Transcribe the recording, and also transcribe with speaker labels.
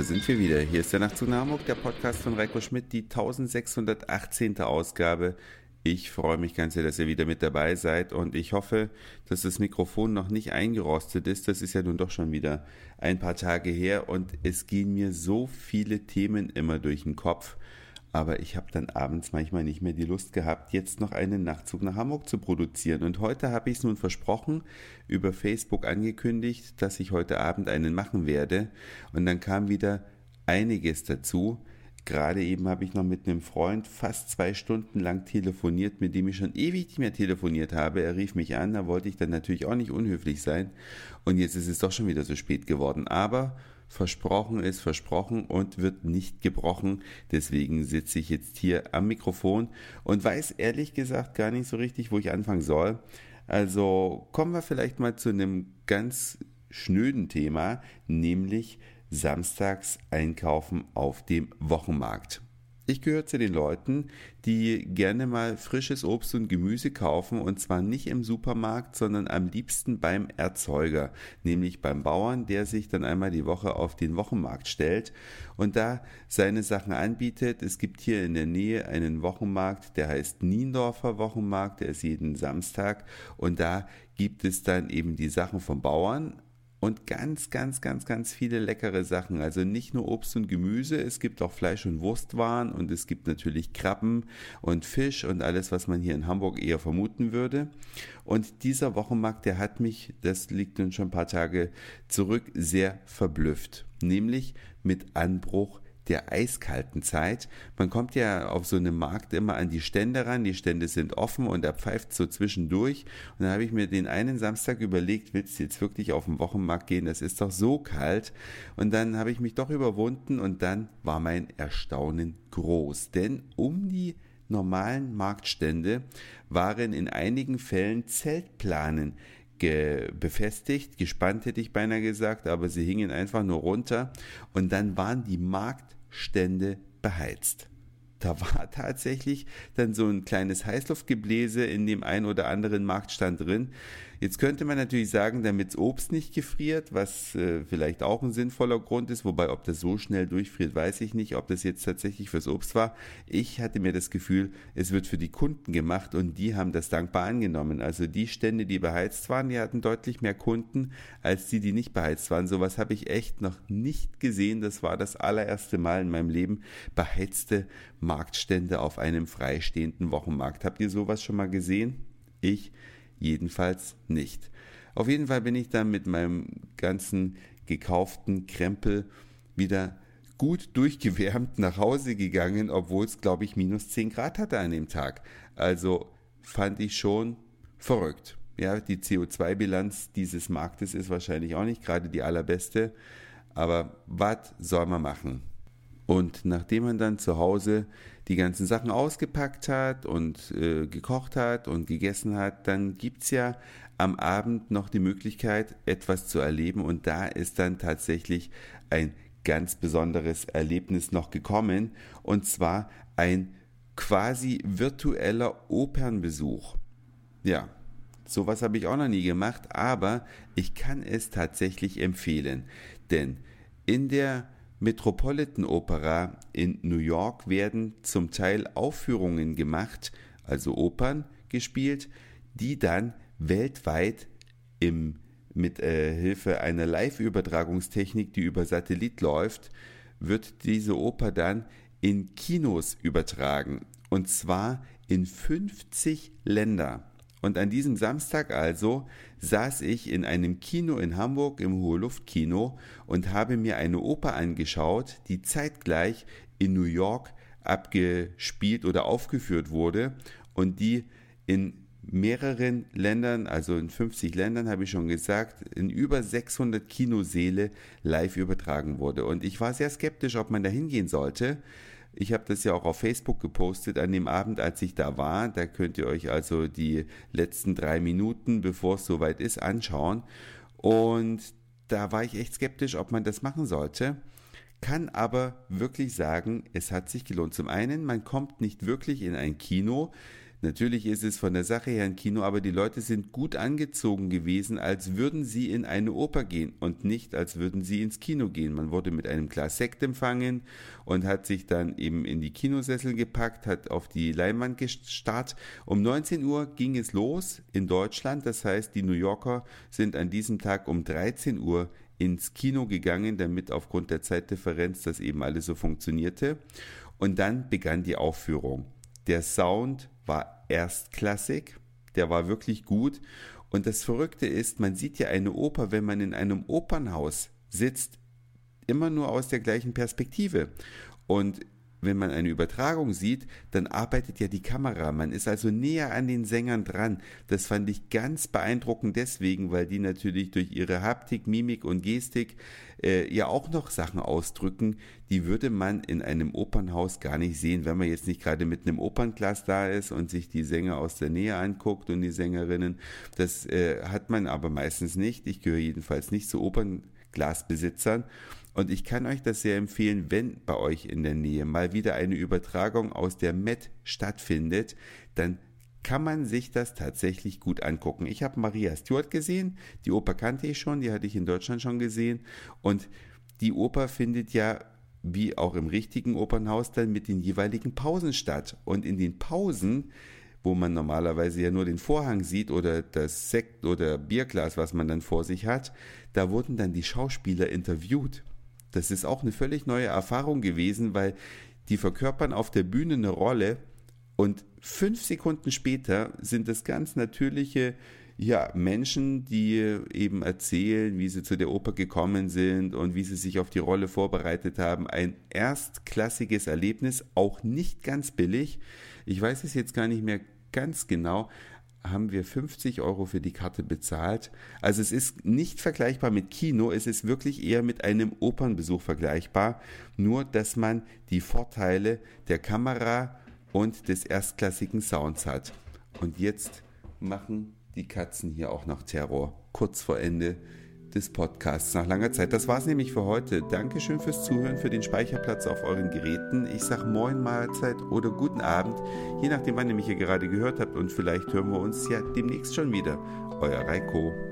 Speaker 1: Da sind wir wieder. Hier ist der Nachtzug nach Hamburg, der Podcast von Reiko Schmidt, die 1618. Ausgabe. Ich freue mich ganz sehr, dass ihr wieder mit dabei seid und ich hoffe, dass das Mikrofon noch nicht eingerostet ist. Das ist ja nun doch schon wieder ein paar Tage her und es gehen mir so viele Themen immer durch den Kopf. Aber ich habe dann abends manchmal nicht mehr die Lust gehabt, jetzt noch einen Nachtzug nach Hamburg zu produzieren. Und heute habe ich es nun versprochen, über Facebook angekündigt, dass ich heute Abend einen machen werde. Und dann kam wieder einiges dazu. Gerade eben habe ich noch mit einem Freund fast zwei Stunden lang telefoniert, mit dem ich schon ewig nicht mehr telefoniert habe. Er rief mich an, da wollte ich dann natürlich auch nicht unhöflich sein. Und jetzt ist es doch schon wieder so spät geworden. Aber versprochen ist versprochen und wird nicht gebrochen. Deswegen sitze ich jetzt hier am Mikrofon und weiß ehrlich gesagt gar nicht so richtig, wo ich anfangen soll. Also kommen wir vielleicht mal zu einem ganz schnöden Thema, nämlich samstags einkaufen auf dem Wochenmarkt. Ich gehöre zu den Leuten, die gerne mal frisches Obst und Gemüse kaufen und zwar nicht im Supermarkt, sondern am liebsten beim Erzeuger, nämlich beim Bauern, der sich dann einmal die Woche auf den Wochenmarkt stellt und da seine Sachen anbietet. Es gibt hier in der Nähe einen Wochenmarkt, der heißt Niendorfer Wochenmarkt, der ist jeden Samstag und da gibt es dann eben die Sachen vom Bauern, und ganz, ganz, ganz, ganz viele leckere Sachen. Also nicht nur Obst und Gemüse, es gibt auch Fleisch- und Wurstwaren und es gibt natürlich Krabben und Fisch und alles, was man hier in Hamburg eher vermuten würde. Und dieser Wochenmarkt, der hat mich, das liegt nun schon ein paar Tage zurück, sehr verblüfft. Nämlich mit Anbruch der eiskalten Zeit. Man kommt ja auf so einem Markt immer an die Stände ran, die Stände sind offen und er pfeift so zwischendurch. Und dann habe ich mir den einen Samstag überlegt, willst du jetzt wirklich auf den Wochenmarkt gehen? Das ist doch so kalt. Und dann habe ich mich doch überwunden und dann war mein Erstaunen groß. Denn um die normalen Marktstände waren in einigen Fällen Zeltplanen befestigt, gespannt hätte ich beinahe gesagt, aber sie hingen einfach nur runter und dann waren die Markt Stände beheizt. Da war tatsächlich dann so ein kleines Heißluftgebläse in dem ein oder anderen Marktstand drin. Jetzt könnte man natürlich sagen, damit Obst nicht gefriert, was äh, vielleicht auch ein sinnvoller Grund ist, wobei ob das so schnell durchfriert, weiß ich nicht, ob das jetzt tatsächlich fürs Obst war. Ich hatte mir das Gefühl, es wird für die Kunden gemacht und die haben das dankbar angenommen. Also die Stände, die beheizt waren, die hatten deutlich mehr Kunden als die, die nicht beheizt waren. Sowas habe ich echt noch nicht gesehen. Das war das allererste Mal in meinem Leben beheizte Marktstände auf einem freistehenden Wochenmarkt. Habt ihr sowas schon mal gesehen? Ich jedenfalls nicht. Auf jeden Fall bin ich dann mit meinem ganzen gekauften Krempel wieder gut durchgewärmt nach Hause gegangen, obwohl es, glaube ich, minus 10 Grad hatte an dem Tag. Also fand ich schon verrückt. Ja, die CO2-Bilanz dieses Marktes ist wahrscheinlich auch nicht gerade die allerbeste. Aber was soll man machen? Und nachdem man dann zu Hause die ganzen Sachen ausgepackt hat und äh, gekocht hat und gegessen hat, dann gibt's ja am Abend noch die Möglichkeit, etwas zu erleben. Und da ist dann tatsächlich ein ganz besonderes Erlebnis noch gekommen. Und zwar ein quasi virtueller Opernbesuch. Ja, sowas habe ich auch noch nie gemacht, aber ich kann es tatsächlich empfehlen. Denn in der Metropolitan Opera in New York werden zum Teil Aufführungen gemacht, also Opern gespielt, die dann weltweit im, mit äh, Hilfe einer Live-Übertragungstechnik, die über Satellit läuft, wird diese Oper dann in Kinos übertragen. Und zwar in 50 Länder. Und an diesem Samstag also saß ich in einem Kino in Hamburg im Hohe Luft Kino und habe mir eine Oper angeschaut, die zeitgleich in New York abgespielt oder aufgeführt wurde und die in mehreren Ländern, also in 50 Ländern habe ich schon gesagt, in über 600 Kinoseele live übertragen wurde. Und ich war sehr skeptisch, ob man da hingehen sollte, ich habe das ja auch auf Facebook gepostet an dem Abend, als ich da war. Da könnt ihr euch also die letzten drei Minuten, bevor es soweit ist, anschauen. Und da war ich echt skeptisch, ob man das machen sollte. Kann aber wirklich sagen, es hat sich gelohnt. Zum einen, man kommt nicht wirklich in ein Kino, Natürlich ist es von der Sache her ein Kino, aber die Leute sind gut angezogen gewesen, als würden sie in eine Oper gehen und nicht als würden sie ins Kino gehen. Man wurde mit einem Glas Sekt empfangen und hat sich dann eben in die Kinosessel gepackt, hat auf die Leinwand gestarrt. Um 19 Uhr ging es los in Deutschland, das heißt, die New Yorker sind an diesem Tag um 13 Uhr ins Kino gegangen, damit aufgrund der Zeitdifferenz das eben alles so funktionierte. Und dann begann die Aufführung. Der Sound war erstklassig, der war wirklich gut. Und das Verrückte ist, man sieht ja eine Oper, wenn man in einem Opernhaus sitzt, immer nur aus der gleichen Perspektive. Und wenn man eine Übertragung sieht, dann arbeitet ja die Kamera. Man ist also näher an den Sängern dran. Das fand ich ganz beeindruckend deswegen, weil die natürlich durch ihre Haptik, Mimik und Gestik äh, ja auch noch Sachen ausdrücken, die würde man in einem Opernhaus gar nicht sehen, wenn man jetzt nicht gerade mit einem Opernglas da ist und sich die Sänger aus der Nähe anguckt und die Sängerinnen. Das äh, hat man aber meistens nicht. Ich gehöre jedenfalls nicht zu Opernglasbesitzern. Und ich kann euch das sehr empfehlen, wenn bei euch in der Nähe mal wieder eine Übertragung aus der Met stattfindet, dann kann man sich das tatsächlich gut angucken. Ich habe Maria Stewart gesehen, die Oper kannte ich schon, die hatte ich in Deutschland schon gesehen und die Oper findet ja wie auch im richtigen Opernhaus dann mit den jeweiligen Pausen statt. Und in den Pausen, wo man normalerweise ja nur den Vorhang sieht oder das Sekt oder Bierglas, was man dann vor sich hat, da wurden dann die Schauspieler interviewt. Das ist auch eine völlig neue Erfahrung gewesen, weil die verkörpern auf der Bühne eine Rolle und fünf Sekunden später sind es ganz natürliche ja, Menschen, die eben erzählen, wie sie zu der Oper gekommen sind und wie sie sich auf die Rolle vorbereitet haben. Ein erstklassiges Erlebnis, auch nicht ganz billig. Ich weiß es jetzt gar nicht mehr ganz genau, haben wir 50 Euro für die Karte bezahlt. Also es ist nicht vergleichbar mit Kino, es ist wirklich eher mit einem Opernbesuch vergleichbar, nur dass man die Vorteile der Kamera und des erstklassigen Sounds hat. Und jetzt machen die Katzen hier auch noch Terror, kurz vor Ende des Podcasts nach langer Zeit. Das war es nämlich für heute. Dankeschön fürs Zuhören, für den Speicherplatz auf euren Geräten. Ich sage Moin Mahlzeit oder guten Abend, je nachdem, wann ihr mich hier gerade gehört habt. Und vielleicht hören wir uns ja demnächst schon wieder. Euer Reiko.